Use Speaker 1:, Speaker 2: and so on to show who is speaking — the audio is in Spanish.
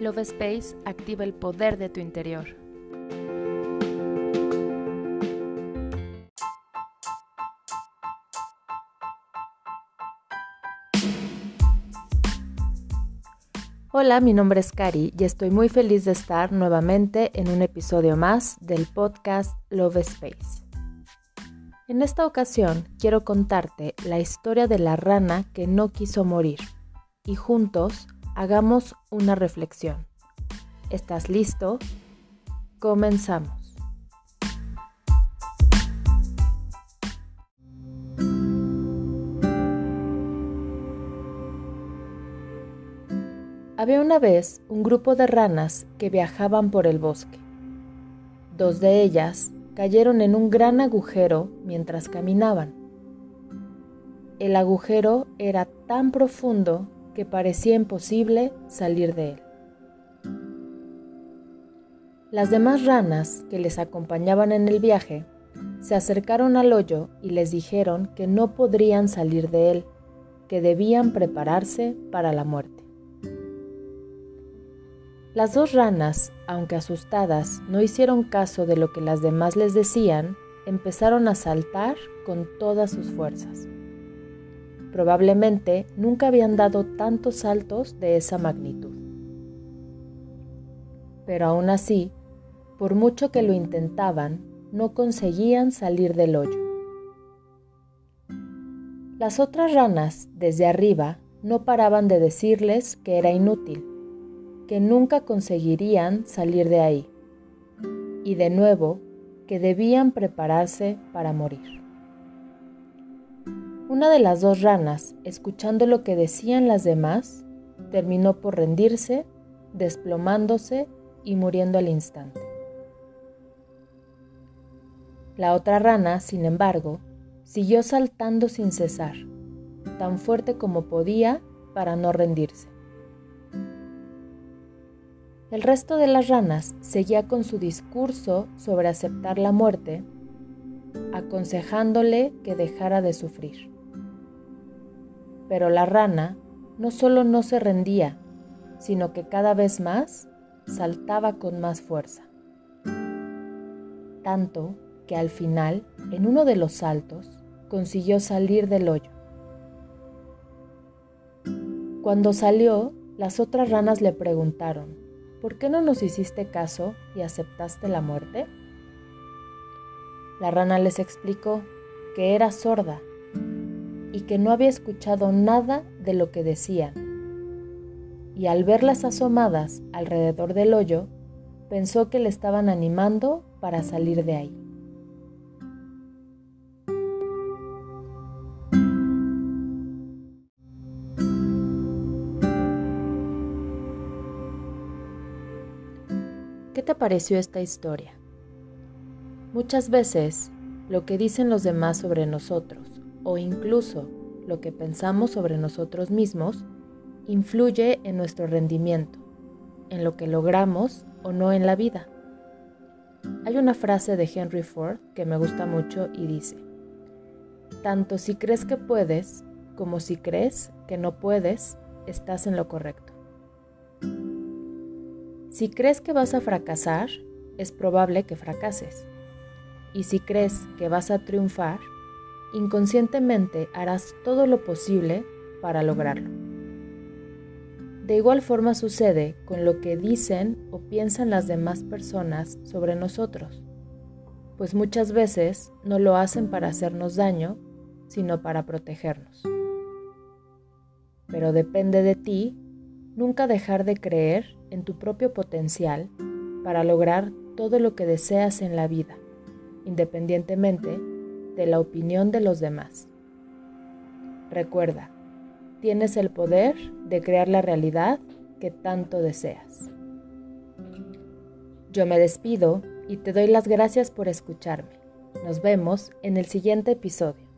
Speaker 1: Love Space activa el poder de tu interior. Hola, mi nombre es Cari y estoy muy feliz de estar nuevamente en un episodio más del podcast Love Space. En esta ocasión quiero contarte la historia de la rana que no quiso morir y juntos hagamos una reflexión. ¿Estás listo? Comenzamos. Había una vez un grupo de ranas que viajaban por el bosque. Dos de ellas cayeron en un gran agujero mientras caminaban. El agujero era tan profundo que parecía imposible salir de él. Las demás ranas que les acompañaban en el viaje se acercaron al hoyo y les dijeron que no podrían salir de él, que debían prepararse para la muerte. Las dos ranas, aunque asustadas, no hicieron caso de lo que las demás les decían, empezaron a saltar con todas sus fuerzas. Probablemente nunca habían dado tantos saltos de esa magnitud. Pero aún así, por mucho que lo intentaban, no conseguían salir del hoyo. Las otras ranas, desde arriba, no paraban de decirles que era inútil, que nunca conseguirían salir de ahí, y de nuevo que debían prepararse para morir. Una de las dos ranas, escuchando lo que decían las demás, terminó por rendirse, desplomándose y muriendo al instante. La otra rana, sin embargo, siguió saltando sin cesar, tan fuerte como podía para no rendirse. El resto de las ranas seguía con su discurso sobre aceptar la muerte, aconsejándole que dejara de sufrir. Pero la rana no solo no se rendía, sino que cada vez más saltaba con más fuerza. Tanto que al final, en uno de los saltos, consiguió salir del hoyo. Cuando salió, las otras ranas le preguntaron, ¿por qué no nos hiciste caso y aceptaste la muerte? La rana les explicó que era sorda y que no había escuchado nada de lo que decían. Y al verlas asomadas alrededor del hoyo, pensó que le estaban animando para salir de ahí. ¿Qué te pareció esta historia? Muchas veces lo que dicen los demás sobre nosotros o incluso lo que pensamos sobre nosotros mismos influye en nuestro rendimiento, en lo que logramos o no en la vida. Hay una frase de Henry Ford que me gusta mucho y dice, tanto si crees que puedes como si crees que no puedes, estás en lo correcto. Si crees que vas a fracasar, es probable que fracases. Y si crees que vas a triunfar, inconscientemente harás todo lo posible para lograrlo. De igual forma sucede con lo que dicen o piensan las demás personas sobre nosotros, pues muchas veces no lo hacen para hacernos daño, sino para protegernos. Pero depende de ti nunca dejar de creer en tu propio potencial para lograr todo lo que deseas en la vida, independientemente de la opinión de los demás. Recuerda, tienes el poder de crear la realidad que tanto deseas. Yo me despido y te doy las gracias por escucharme. Nos vemos en el siguiente episodio.